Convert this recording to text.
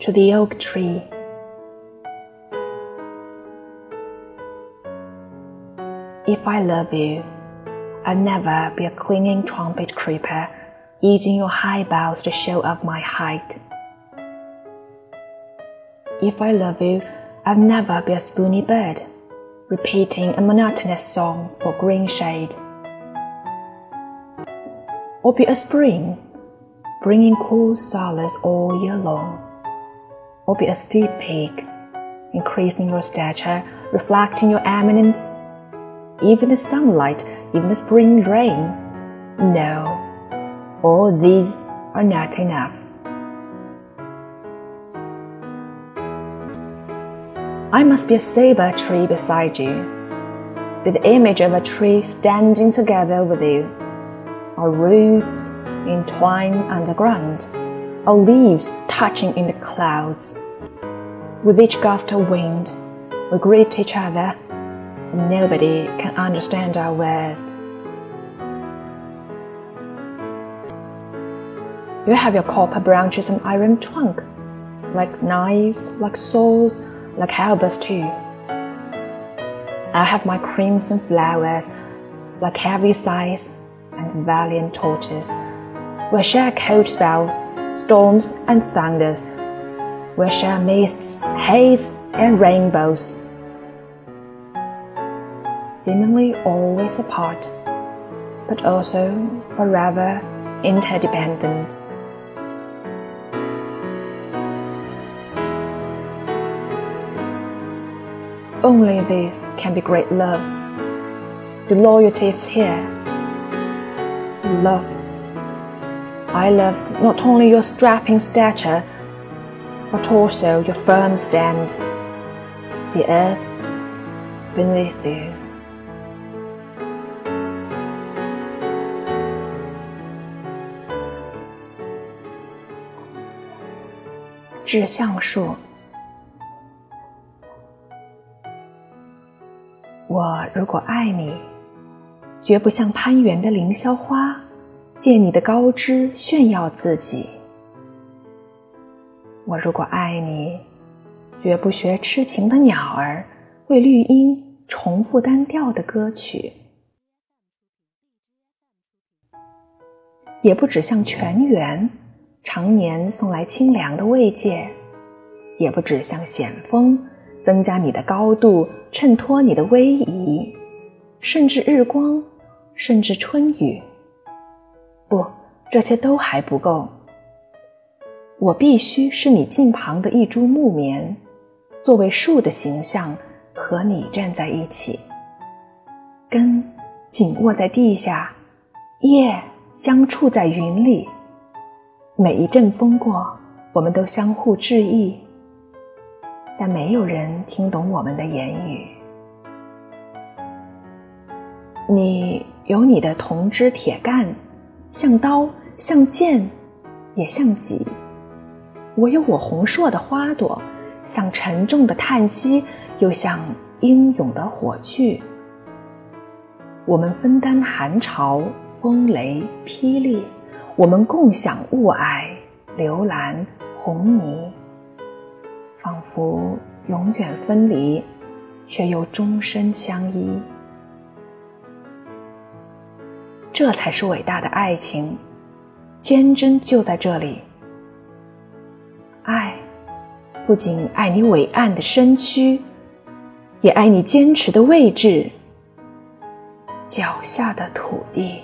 to the oak tree. If I love you, I'll never be a clinging trumpet creeper, using your high boughs to show off my height. If I love you, I'll never be a spoony bird, repeating a monotonous song for green shade. Or be a spring, bringing cool solace all year long. Or be a steep peak, increasing your stature, reflecting your eminence. Even the sunlight, even the spring rain. No, all these are not enough. I must be a ceiba tree beside you, be the image of a tree standing together with you, our roots entwined underground, our leaves touching in the clouds. With each gust of wind, we greet each other, and nobody can understand our words. You have your copper branches and iron trunk, like knives, like swords like halberds too. I have my crimson flowers, like heavy sighs and valiant torches. We share cold spells, storms and thunders. where share mists, haze and rainbows. Seemingly always apart, but also forever interdependent. Only this can be great love. The loyalty is here. Love. I love not only your strapping stature, but also your firm stand, the earth beneath you. 致橡树。我如果爱你，绝不像攀援的凌霄花， 借你的高枝炫耀自己。我如果爱你，绝不学痴情的鸟儿，为绿荫重复单调的歌曲，也不只像泉源，常年送来清凉的慰藉，也不只像险峰。增加你的高度，衬托你的威仪，甚至日光，甚至春雨。不，这些都还不够。我必须是你近旁的一株木棉，作为树的形象和你站在一起，根紧握在地下，叶相触在云里。每一阵风过，我们都相互致意。但没有人听懂我们的言语。你有你的铜枝铁干，像刀，像剑，也像戟；我有我红硕的花朵，像沉重的叹息，又像英勇的火炬。我们分担寒潮、风雷、霹雳；我们共享雾霭、流岚、红泥。仿佛永远分离，却又终身相依。这才是伟大的爱情，坚贞就在这里。爱，不仅爱你伟岸的身躯，也爱你坚持的位置——脚下的土地。